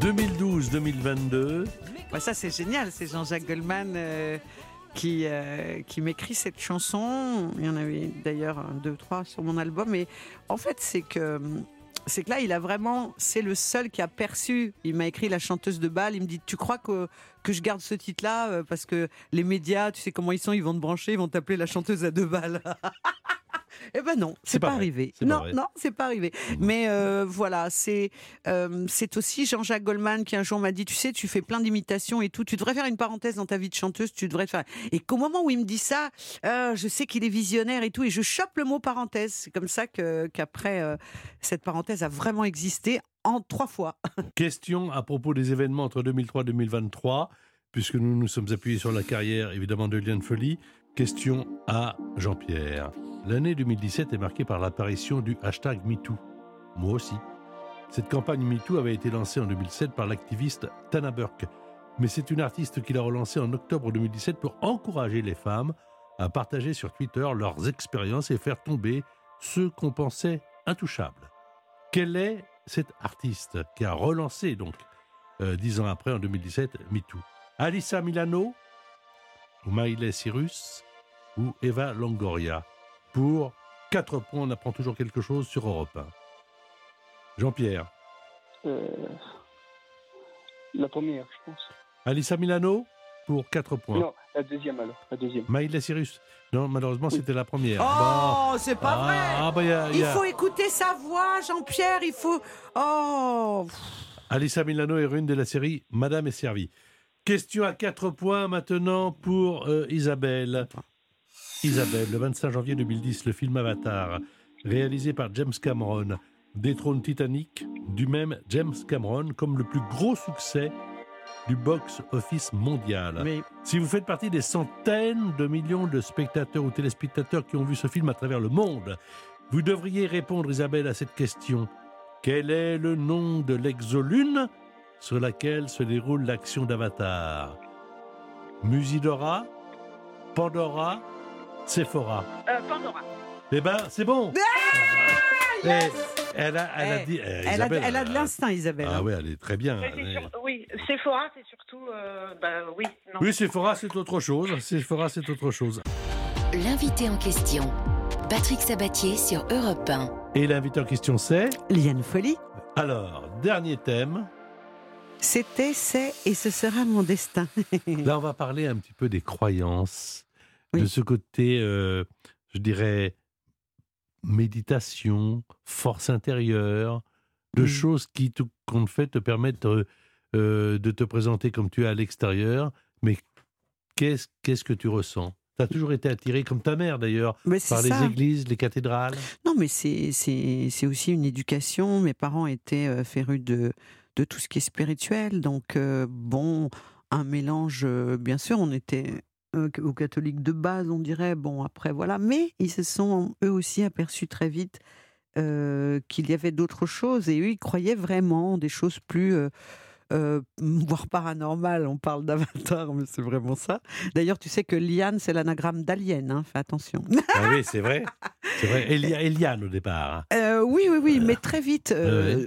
2012-2022, Ouais, ça c'est génial, c'est Jean-Jacques Goldman euh, qui, euh, qui m'écrit cette chanson. Il y en avait d'ailleurs un, deux, trois sur mon album. Et en fait, c'est que c'est que là, il a vraiment, c'est le seul qui a perçu. Il m'a écrit la chanteuse de bal. Il me dit, tu crois que que je garde ce titre-là euh, parce que les médias, tu sais comment ils sont, ils vont te brancher, ils vont t'appeler la chanteuse à deux balles. Eh ben non, c'est pas, vrai, arrivé. c'est pas Non, non, c'est pas arrivé. Mais euh, voilà, c'est euh, c'est aussi Jean-Jacques Goldman qui un jour m'a dit, tu sais, tu fais plein d'imitations et tout, tu devrais faire une parenthèse dans ta vie de chanteuse, tu devrais faire. Et qu'au moment où il me dit ça, euh, je sais qu'il est visionnaire et tout, et je chope le mot parenthèse. C'est comme ça que qu'après cette parenthèse a vraiment existé en trois fois. Question à propos des événements entre 2003 et 2023, puisque nous nous sommes appuyés sur la carrière évidemment de Liane Folly. Question à Jean-Pierre. L'année 2017 est marquée par l'apparition du hashtag MeToo. Moi aussi. Cette campagne MeToo avait été lancée en 2007 par l'activiste Tana Burke. Mais c'est une artiste qui l'a relancée en octobre 2017 pour encourager les femmes à partager sur Twitter leurs expériences et faire tomber ceux qu'on pensait intouchables. Quelle est cette artiste qui a relancé, donc, euh, dix ans après, en 2017, MeToo? Alissa Milano ou Miley Cyrus ou Eva Longoria? Pour 4 points, on apprend toujours quelque chose sur Europe 1. Jean-Pierre, Euh, la première, je pense. Alissa Milano pour 4 points. Non, la deuxième alors. La deuxième. Miley Cyrus Non, malheureusement, c'était la première. Oh, Bon. c'est pas Ah, vrai. ah, bah, y a- y Il a- faut écouter sa voix, Jean-Pierre. Il faut. Oh. Alissa Milano, héroïne de la série Madame est servie. Question à 4 points maintenant pour euh, Isabelle. Isabelle, le 25 janvier 2010, le film Avatar, réalisé par James Cameron, détrône Titanic, du même James Cameron, comme le plus gros succès du box-office mondial. Mais Si vous faites partie des centaines de millions de spectateurs ou téléspectateurs qui ont vu ce film à travers le monde, vous devriez répondre, Isabelle, à cette question. Quel est le nom de l'exolune sur laquelle se déroule l'action d'Avatar? Musidora? Pandora? Sephora Euh, Pandora. Eh ben, c'est bon Eh, Elle a, elle a Eh, dit... eh, elle, a, Isabelle, elle a de euh, l'instinct, Isabelle. Ah hein. oui, elle est très bien. Est- sur- Oui, Sephora, c'est surtout. euh, bah oui, non. Oui, Sephora, c'est autre chose. Sephora, c'est autre chose. L'invité en question. Patrick Sabatier sur Europe 1. Et l'invité en question, c'est? Liane Folly. Alors, dernier thème. C'était, c'est et ce sera mon destin. Là, on va parler un petit peu des croyances, Oui. de ce côté, euh, je dirais, méditation, force intérieure, de Mm. choses qui, tout compte fait, te permettent euh, euh, de te présenter comme tu es à l'extérieur. Mais qu'est-ce qu'est-ce que tu ressens? Tu as toujours été attiré, comme ta mère d'ailleurs, par les ça. églises, les cathédrales? Non, mais c'est c'est c'est aussi une éducation. Mes parents étaient férus de de tout ce qui est spirituel, donc euh, bon, un mélange. bien sûr, on était euh, aux catholiques de base, on dirait. Bon, après voilà, mais ils se sont eux aussi aperçus très vite euh, qu'il y avait d'autres choses et eux, ils croyaient vraiment des choses plus. euh, voire paranormales, on parle d'avatar, mais c'est vraiment ça. D'ailleurs, tu sais que Liane, c'est l'anagramme d'alien, hein, fais attention. Ah oui, c'est vrai. C'est vrai. Elia- Eliane au départ. hein. Oui, oui, oui, mais très vite.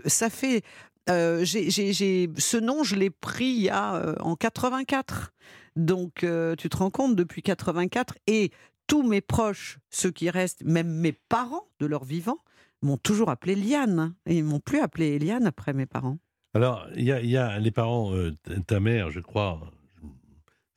Ça fait. euh, ce nom, je l'ai pris il y a, euh, en 84. Donc, euh, tu te rends compte, depuis 84, et tous mes proches, ceux qui restent, même mes parents de leur vivant, m'ont toujours appelé Liane. Et ils m'ont plus appelé Eliane après mes parents. Alors, il y a, il y a les parents, euh, ta mère, je crois,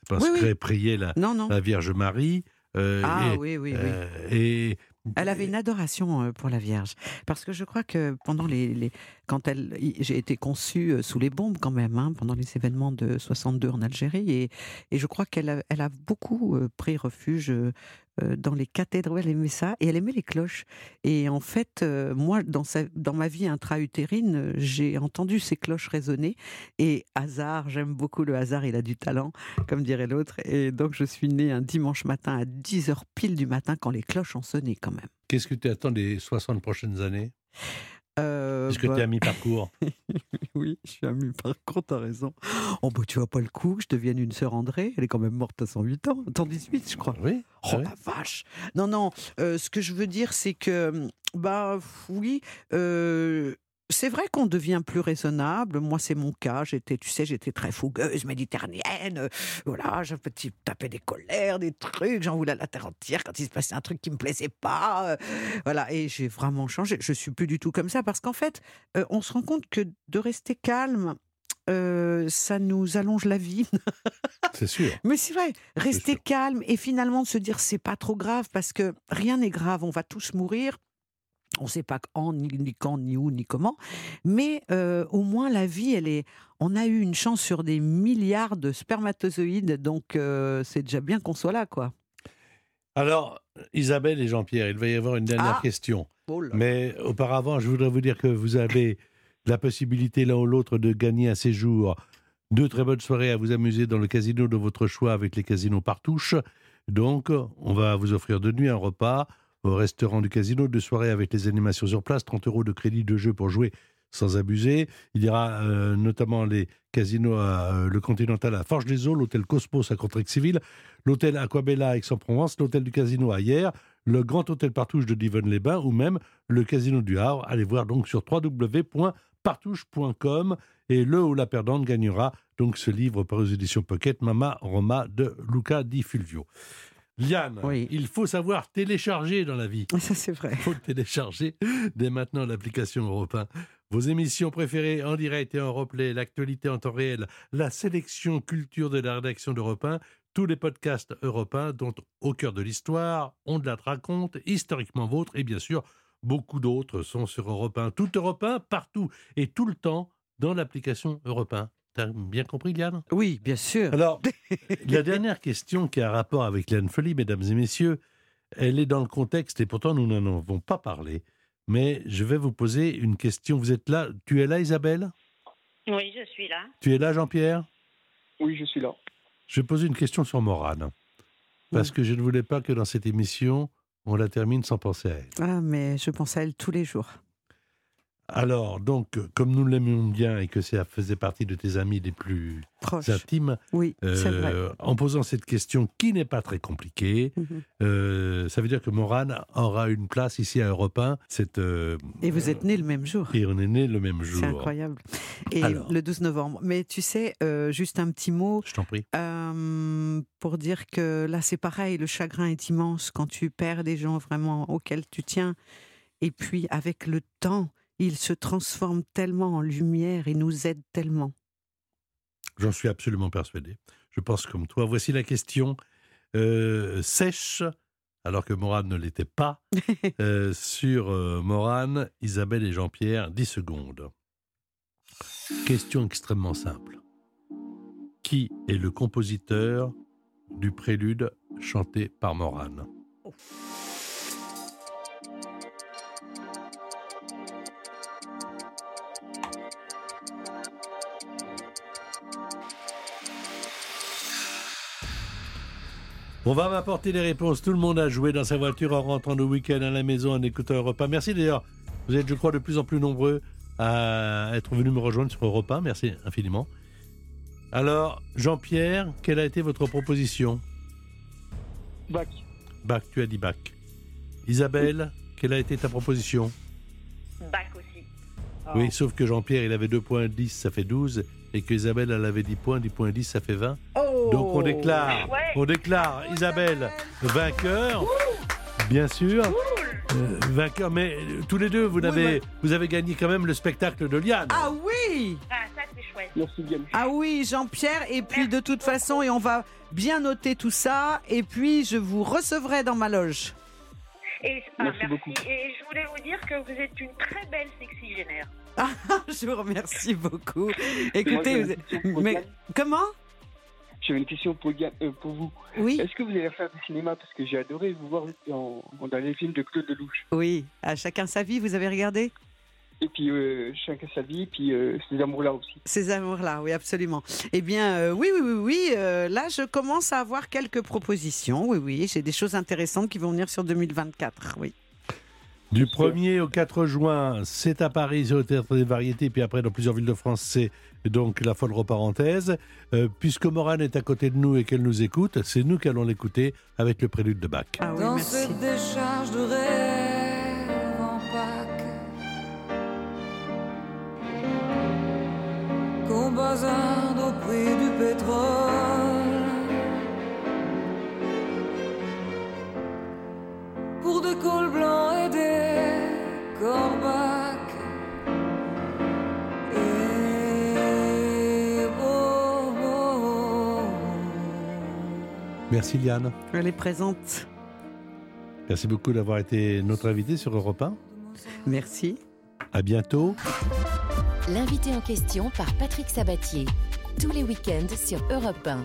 c'est pas Oui, oui. secret, priait la, Non, non. la Vierge Marie. euh, Ah et, oui, oui, oui. et Elle avait une adoration pour la Vierge. Parce que je crois que pendant les. les- quand elle. J'ai été conçue euh, sous les bombes quand même, hein, pendant les événements de 62 en Algérie. Et, je crois qu'elle a, beaucoup euh, pris refuge euh, dans les cathédrales. Elle aimait ça. Et elle aimait les cloches. Et en fait, moi, dans, dans ma vie intra-utérine, j'ai entendu ces cloches résonner. Et hasard, j'aime beaucoup le hasard, il a du talent, comme dirait l'autre. Et donc, je suis née un dimanche matin à 10h pile du matin quand les cloches ont sonné quand même. qu'est-ce que tu attends des 60 prochaines années? Euh, Est-ce que bah, tu as mis parcours? Oui, je suis à mi-parcours, t'as raison. Oh, bah, tu vois pas le coup que je devienne une sœur André? Elle est quand même morte à 108 ans, 118, je crois. Oui. Oh oui. la vache Non, non, euh, ce que je veux dire, c'est que, bah oui, euh, c'est vrai qu'on devient plus raisonnable. Moi, c'est mon cas. J'étais, tu sais, j'étais très fougueuse, méditerranéenne. euh, Voilà, je petit tapais des colères, des trucs. J'en voulais à la terre entière quand il se passait un truc qui me plaisait pas. euh, Voilà, et j'ai vraiment changé. Je suis plus du tout comme ça parce qu'en fait, euh, on se rend compte que de rester calme, euh, ça nous allonge la vie. C'est sûr. Mais c'est vrai, rester calme et finalement de se dire c'est pas trop grave parce que rien n'est grave, on va tous mourir. On ne sait pas quand, ni, ni quand, ni où, ni comment. Mais euh, au moins, la vie, elle est. On a eu une chance sur des milliards de spermatozoïdes, donc euh, c'est déjà bien qu'on soit là, quoi. Alors, Isabelle et Jean-Pierre, il va y avoir une dernière Ah. question. Oh. Mais auparavant, je voudrais vous dire que vous avez la possibilité l'un ou l'autre de gagner un séjour, deux très bonnes soirées à vous amuser dans le casino de votre choix avec les casinos Partouche. Donc, on va vous offrir de nuit un repas au restaurant du casino, deux soirées avec les animations sur place, 30 euros de crédit de jeu pour jouer sans abuser. Il y aura euh, notamment les casinos à euh, le Continental à Forges des Eaux, l'hôtel Cosmos à Contrexéville, l'hôtel Aquabella à Aix-en-Provence, l'hôtel du casino à Hier, le grand hôtel Partouche de Divonne-les-Bains ou même le casino du Havre. Allez voir donc sur www.partouche.com et le ou la perdante gagnera donc ce livre par aux éditions Pocket Mama Roma de Luca Di Fulvio. Liane, il faut savoir télécharger dans la vie. Ça, c'est vrai. Il faut télécharger dès maintenant l'application Europe 1. Vos émissions préférées en direct et en replay, l'actualité en temps réel, la sélection culture de la rédaction d'Europe 1, tous les podcasts Europe 1, dont Au cœur de l'histoire, On de la raconte, Historiquement vôtre, et bien sûr, beaucoup d'autres sont sur Europe 1. Tout Europe 1, partout et tout le temps dans l'application Europe 1. T'as bien compris, Liane? Oui, bien sûr. Alors, la dernière question qui a un rapport avec Liane Folie, mesdames et messieurs, elle est dans le contexte, et pourtant nous n'en avons pas parlé, mais je vais vous poser une question. Vous êtes là Tu es là, Isabelle? Oui, je suis là. Tu es là, Jean-Pierre? Oui, je suis là. Je vais poser une question sur Morane. Parce que je ne voulais pas que dans cette émission, on la termine sans penser à elle. Ah, mais je pense à elle tous les jours. Alors, donc, comme nous l'aimions bien et que ça faisait partie de tes amis les plus Proches. intimes, Oui, vrai. euh, en posant cette question qui n'est pas très compliquée, Mhm. euh, ça veut dire que Morane aura une place ici à Europe 1. C'est, euh, Et vous êtes nés le même jour. et on est né le même jour. C'est incroyable. Et Alors. le 12 novembre. Mais tu sais, juste un petit mot. Je t'en prie. pour dire que là, c'est pareil, le chagrin est immense quand tu perds des gens vraiment auxquels tu tiens. Et puis, avec le temps, ils se transforment tellement en lumière et nous aident tellement. J'en suis absolument persuadé. Je pense comme toi. Voici la question euh, sèche, alors que Morane ne l'était pas, euh, sur euh, Morane, Isabelle et Jean-Pierre. 10 secondes. Question extrêmement simple. Qui est le compositeur du prélude chanté par Morane? On va m'apporter les réponses. Tout le monde a joué dans sa voiture en rentrant le week-end à la maison en écoutant Europe 1. Merci d'ailleurs. Vous êtes, je crois, de plus en plus nombreux à être venus me rejoindre sur Europe 1. Merci infiniment. Alors, Jean-Pierre, quelle a été votre proposition? Bac. Bac, tu as dit bac. Isabelle, quelle a été ta proposition? Bac aussi. Oui, sauf que Jean-Pierre, il avait 2 points 10, ça fait 12, et que Isabelle, elle avait 10 points, 10 points 10, ça fait 20. Donc on déclare, Ouais. on déclare Isabelle vainqueur, bien sûr. Euh, vainqueur, mais euh, tous les deux, vous, avez, vous avez gagné quand même le spectacle de Liane. Ah oui Ah, ça c'est chouette. Merci bien. Ah oui, Jean-Pierre. Et puis, de toute façon, et on va bien noter tout ça. Et puis, je vous recevrai dans ma loge. Et, ah, Merci merci. beaucoup. Et je voulais vous dire que vous êtes une très belle sexygénaire. Ah, je vous remercie beaucoup. Écoutez, vous mais comment? J'avais une question pour, Yann- euh, pour vous. Oui. Est-ce que vous allez faire du cinéma? Parce que j'ai adoré vous voir dans, dans les films de Claude Lelouch. Oui, à chacun sa vie, vous avez regardé? Et puis, euh, chacun sa vie, puis euh, ces amours-là aussi. Ces amours-là, oui, absolument. Eh bien, euh, oui, oui, oui, oui. euh, là, je commence à avoir quelques propositions. Oui, oui, j'ai des choses intéressantes qui vont venir sur 2024. Oui. Du 1er au 4 juin, c'est à Paris, sur le Théâtre des Variétés, puis après dans plusieurs villes de France, c'est donc la folle reparenthèse. Euh, puisque Morane est à côté de nous et qu'elle nous écoute, c'est nous qui allons l'écouter avec le prélude de Bach. Ah oui, Dans merci. cette décharge de rêve en Pâques Qu'on bazarde au prix du pétrole Pour des cols blancs et Merci Liane. Elle est présente. Merci beaucoup d'avoir été notre invité sur Europe 1. Merci. À bientôt. L'invité en question par Patrick Sabatier. Tous les week-ends sur Europe 1.